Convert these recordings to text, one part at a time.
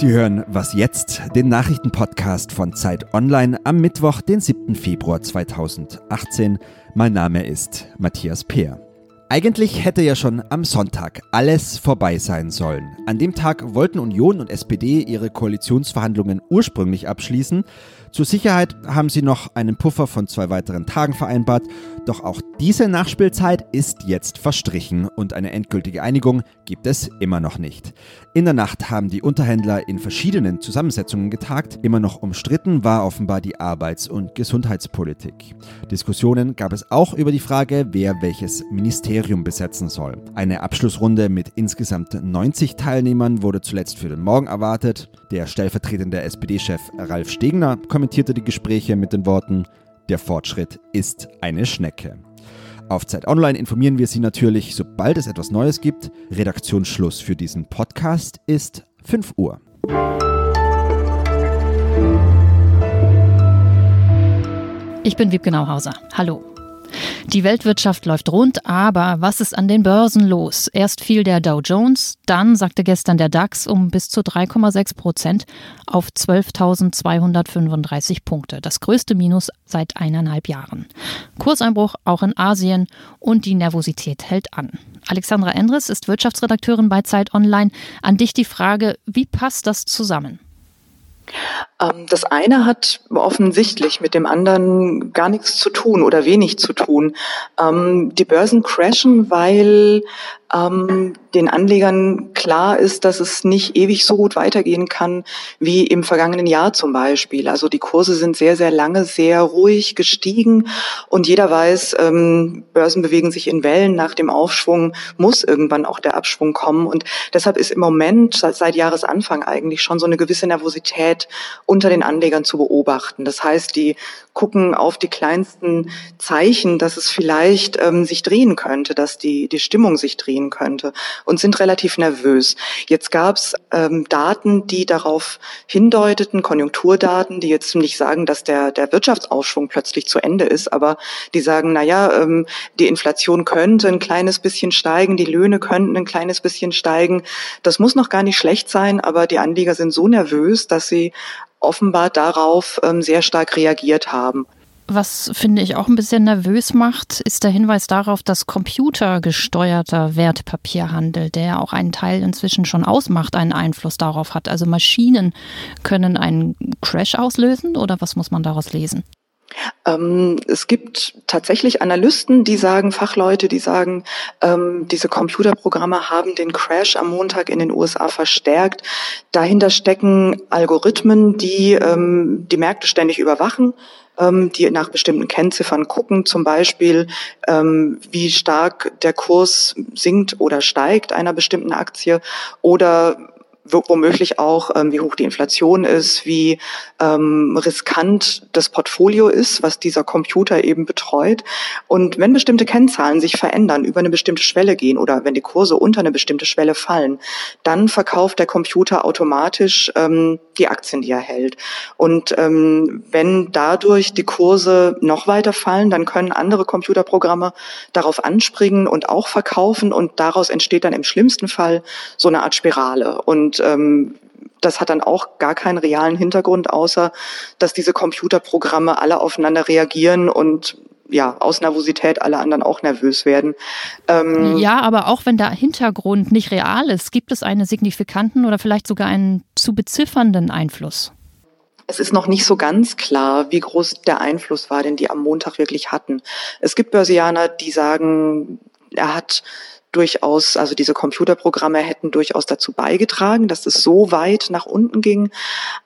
Sie hören Was jetzt, den Nachrichtenpodcast von Zeit Online am Mittwoch, den 7. Februar 2018. Mein Name ist Matthias Peer. Eigentlich hätte ja schon am Sonntag alles vorbei sein sollen. An dem Tag wollten Union und SPD ihre Koalitionsverhandlungen ursprünglich abschließen. Zur Sicherheit haben sie noch einen Puffer von zwei weiteren Tagen vereinbart, doch auch diese Nachspielzeit ist jetzt verstrichen und eine endgültige Einigung gibt es immer noch nicht. In der Nacht haben die Unterhändler in verschiedenen Zusammensetzungen getagt. Immer noch umstritten war offenbar die Arbeits- und Gesundheitspolitik. Diskussionen gab es auch über die Frage, wer welches Ministerium besetzen soll. Eine Abschlussrunde mit insgesamt 90 Teilnehmern wurde zuletzt für den Morgen erwartet. Der stellvertretende SPD-Chef Ralf Stegner kommentierte die Gespräche mit den Worten, der Fortschritt ist eine Schnecke. Auf Zeit Online informieren wir Sie natürlich, sobald es etwas Neues gibt. Redaktionsschluss für diesen Podcast ist 5 Uhr. Ich bin Wiebke Nauhauser. Hallo. Die Weltwirtschaft läuft rund, aber was ist an den Börsen los? Erst fiel der Dow Jones, dann sagte gestern der DAX um bis zu 3,6 Prozent auf 12.235 Punkte. Das größte Minus seit eineinhalb Jahren. Kurseinbruch auch in Asien und die Nervosität hält an. Alexandra Endres ist Wirtschaftsredakteurin bei Zeit Online. An dich die Frage, wie passt das zusammen? Ähm, das eine hat offensichtlich mit dem anderen gar nichts zu tun oder wenig zu tun. Ähm, die Börsen crashen, weil ähm, den Anlegern klar ist, dass es nicht ewig so gut weitergehen kann wie im vergangenen Jahr zum Beispiel. Also die Kurse sind sehr, sehr lange sehr ruhig gestiegen und jeder weiß, ähm, Börsen bewegen sich in Wellen. Nach dem Aufschwung muss irgendwann auch der Abschwung kommen und deshalb ist im Moment seit, seit Jahresanfang eigentlich schon so eine gewisse Nervosität unter den Anlegern zu beobachten. Das heißt, die gucken auf die kleinsten Zeichen, dass es vielleicht ähm, sich drehen könnte, dass die, die Stimmung sich drehen könnte und sind relativ nervös. Jetzt gab es ähm, Daten, die darauf hindeuteten, Konjunkturdaten, die jetzt nicht sagen, dass der, der Wirtschaftsaufschwung plötzlich zu Ende ist, aber die sagen, na ja, ähm, die Inflation könnte ein kleines bisschen steigen, die Löhne könnten ein kleines bisschen steigen. Das muss noch gar nicht schlecht sein, aber die Anleger sind so nervös, dass sie offenbar darauf ähm, sehr stark reagiert haben. Was finde ich auch ein bisschen nervös macht, ist der Hinweis darauf, dass computergesteuerter Wertpapierhandel, der auch einen Teil inzwischen schon ausmacht, einen Einfluss darauf hat. Also Maschinen können einen Crash auslösen oder was muss man daraus lesen? Ähm, es gibt tatsächlich Analysten, die sagen, Fachleute, die sagen, ähm, diese Computerprogramme haben den Crash am Montag in den USA verstärkt. Dahinter stecken Algorithmen, die ähm, die Märkte ständig überwachen die nach bestimmten Kennziffern gucken, zum Beispiel wie stark der Kurs sinkt oder steigt einer bestimmten Aktie oder womöglich auch, ähm, wie hoch die Inflation ist, wie ähm, riskant das Portfolio ist, was dieser Computer eben betreut. Und wenn bestimmte Kennzahlen sich verändern, über eine bestimmte Schwelle gehen oder wenn die Kurse unter eine bestimmte Schwelle fallen, dann verkauft der Computer automatisch ähm, die Aktien, die er hält. Und ähm, wenn dadurch die Kurse noch weiter fallen, dann können andere Computerprogramme darauf anspringen und auch verkaufen und daraus entsteht dann im schlimmsten Fall so eine Art Spirale. Und ähm, das hat dann auch gar keinen realen Hintergrund, außer dass diese Computerprogramme alle aufeinander reagieren und ja, aus Nervosität alle anderen auch nervös werden. Ähm ja, aber auch wenn der Hintergrund nicht real ist, gibt es einen signifikanten oder vielleicht sogar einen zu beziffernden Einfluss? Es ist noch nicht so ganz klar, wie groß der Einfluss war, den die am Montag wirklich hatten. Es gibt Börsianer, die sagen, er hat durchaus, also diese Computerprogramme hätten durchaus dazu beigetragen, dass es so weit nach unten ging.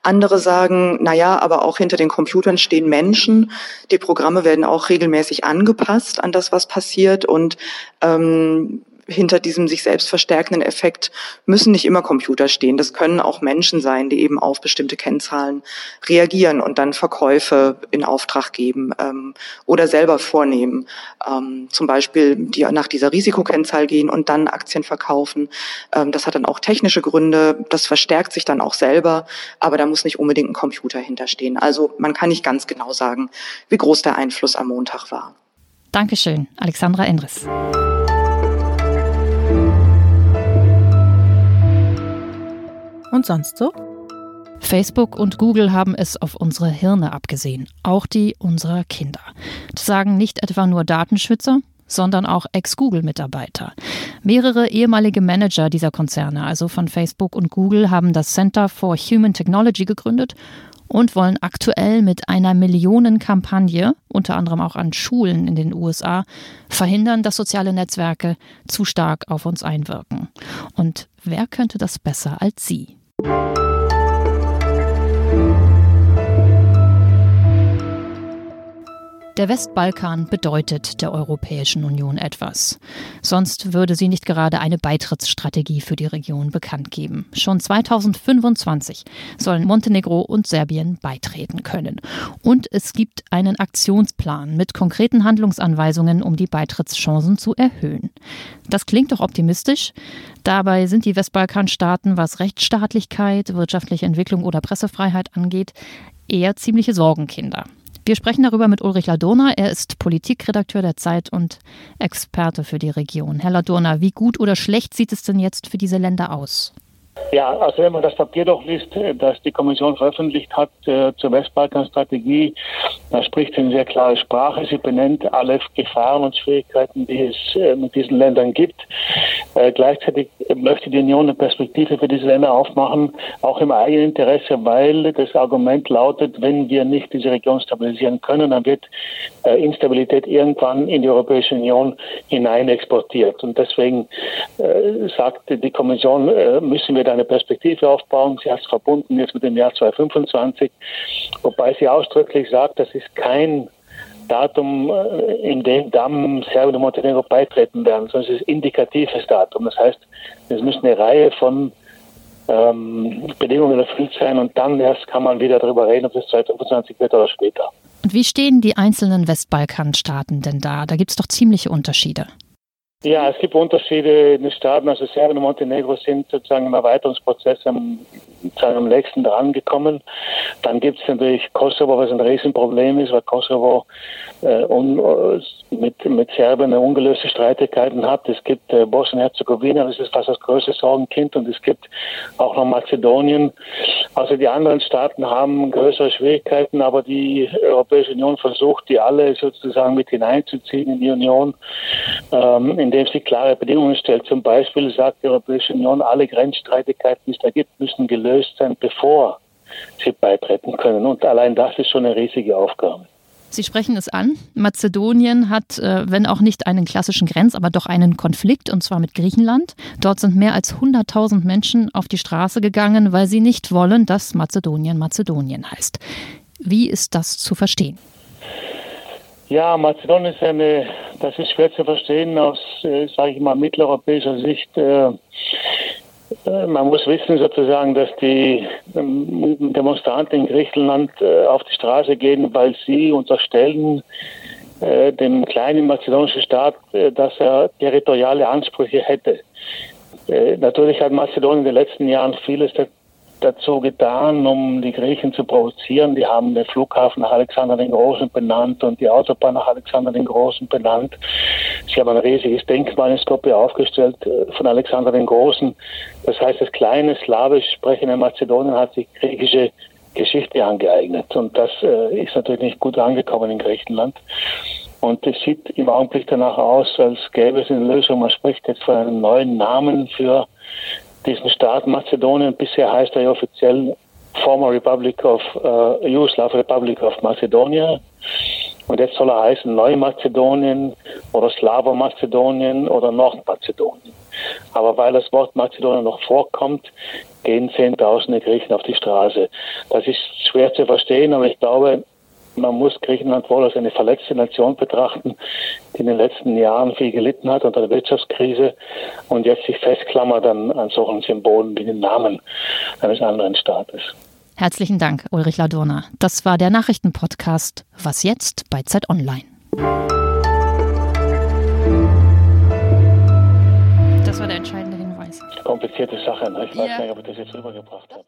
Andere sagen, na ja, aber auch hinter den Computern stehen Menschen. Die Programme werden auch regelmäßig angepasst an das, was passiert und ähm, hinter diesem sich selbst verstärkenden Effekt müssen nicht immer Computer stehen. Das können auch Menschen sein, die eben auf bestimmte Kennzahlen reagieren und dann Verkäufe in Auftrag geben ähm, oder selber vornehmen. Ähm, zum Beispiel die nach dieser Risikokennzahl gehen und dann Aktien verkaufen. Ähm, das hat dann auch technische Gründe. Das verstärkt sich dann auch selber, aber da muss nicht unbedingt ein Computer hinterstehen. Also man kann nicht ganz genau sagen, wie groß der Einfluss am Montag war. Dankeschön, Alexandra Endres. Und sonst so? Facebook und Google haben es auf unsere Hirne abgesehen, auch die unserer Kinder. Das sagen nicht etwa nur Datenschützer, sondern auch Ex-Google-Mitarbeiter. Mehrere ehemalige Manager dieser Konzerne, also von Facebook und Google, haben das Center for Human Technology gegründet und wollen aktuell mit einer Millionenkampagne, unter anderem auch an Schulen in den USA, verhindern, dass soziale Netzwerke zu stark auf uns einwirken. Und wer könnte das besser als Sie? Thank you. Der Westbalkan bedeutet der Europäischen Union etwas. Sonst würde sie nicht gerade eine Beitrittsstrategie für die Region bekannt geben. Schon 2025 sollen Montenegro und Serbien beitreten können. Und es gibt einen Aktionsplan mit konkreten Handlungsanweisungen, um die Beitrittschancen zu erhöhen. Das klingt doch optimistisch. Dabei sind die Westbalkanstaaten, was Rechtsstaatlichkeit, wirtschaftliche Entwicklung oder Pressefreiheit angeht, eher ziemliche Sorgenkinder. Wir sprechen darüber mit Ulrich Ladurna. Er ist Politikredakteur der Zeit und Experte für die Region. Herr Ladurna, wie gut oder schlecht sieht es denn jetzt für diese Länder aus? Ja, also wenn man das Papier doch liest, äh, das die Kommission veröffentlicht hat äh, zur Westbalkan-Strategie, da spricht sie eine sehr klare Sprache. Sie benennt alle Gefahren und Schwierigkeiten, die es äh, mit diesen Ländern gibt. Äh, gleichzeitig möchte die Union eine Perspektive für diese Länder aufmachen, auch im eigenen Interesse, weil das Argument lautet, wenn wir nicht diese Region stabilisieren können, dann wird äh, Instabilität irgendwann in die Europäische Union hinein exportiert. Und deswegen äh, sagt die Kommission, müssen wir da eine Perspektive aufbauen. Sie hat es verbunden jetzt mit dem Jahr 2025, wobei sie ausdrücklich sagt, das ist kein Datum, äh, in dem dann Serbien und Montenegro beitreten werden, sondern es ist indikatives Datum. Das heißt, es müssen eine Reihe von ähm, Bedingungen erfüllt sein und dann erst kann man wieder darüber reden, ob es 2025 wird oder später. Und wie stehen die einzelnen Westbalkanstaaten denn da? Da gibt es doch ziemliche Unterschiede. Ja, es gibt Unterschiede in den Staaten. Also Serbien und Montenegro sind sozusagen im Erweiterungsprozess am, am nächsten dran gekommen. Dann gibt es natürlich Kosovo, was ein Riesenproblem ist, weil Kosovo äh, un, äh, mit, mit Serbien ungelöste Streitigkeiten hat. Es gibt äh, Bosnien-Herzegowina, das ist fast das größte Sorgenkind. Und es gibt auch noch Mazedonien. Also die anderen Staaten haben größere Schwierigkeiten, aber die Europäische Union versucht, die alle sozusagen mit hineinzuziehen in die Union. Ähm, in indem sie klare Bedingungen stellt. Zum Beispiel sagt die Europäische Union, alle Grenzstreitigkeiten, die es da gibt, müssen gelöst sein, bevor sie beitreten können. Und allein das ist schon eine riesige Aufgabe. Sie sprechen es an. Mazedonien hat, äh, wenn auch nicht einen klassischen Grenz, aber doch einen Konflikt, und zwar mit Griechenland. Dort sind mehr als 100.000 Menschen auf die Straße gegangen, weil sie nicht wollen, dass Mazedonien Mazedonien heißt. Wie ist das zu verstehen? Ja, Mazedonien ist eine, das ist schwer zu verstehen aus, äh, sage ich mal, mitteleuropäischer Sicht. Äh, äh, man muss wissen sozusagen, dass die ähm, Demonstranten in Griechenland äh, auf die Straße gehen, weil sie unterstellen äh, dem kleinen mazedonischen Staat, äh, dass er territoriale Ansprüche hätte. Natürlich hat Mazedonien in den letzten Jahren vieles dazu getan, um die Griechen zu provozieren. Die haben den Flughafen nach Alexander den Großen benannt und die Autobahn nach Alexander den Großen benannt. Sie haben ein riesiges Denkmal in Skopje aufgestellt äh, von Alexander den Großen. Das heißt, das kleine slawisch sprechende Mazedonien hat sich griechische Geschichte angeeignet. Und das äh, ist natürlich nicht gut angekommen in Griechenland. Und es sieht im Augenblick danach aus, als gäbe es eine Lösung. Man spricht jetzt von einem neuen Namen für diesen Staat Mazedonien. Bisher heißt er ja offiziell Former Republic of uh, Yugoslav Republic of Macedonia. Und jetzt soll er heißen Neumazedonien oder Slavo-Mazedonien oder Nordmazedonien. Aber weil das Wort Mazedonien noch vorkommt, gehen Zehntausende Griechen auf die Straße. Das ist schwer zu verstehen, aber ich glaube, man muss Griechenland wohl als eine verletzte Nation betrachten, die in den letzten Jahren viel gelitten hat unter der Wirtschaftskrise und jetzt sich festklammert an, an solchen Symbolen wie den Namen eines anderen Staates. Herzlichen Dank, Ulrich Ladurna. Das war der Nachrichtenpodcast Was jetzt bei Zeit Online. Das war der entscheidende Hinweis. Komplizierte Sache. Ne? Ich weiß ja. nicht, ob ich das jetzt rübergebracht habe.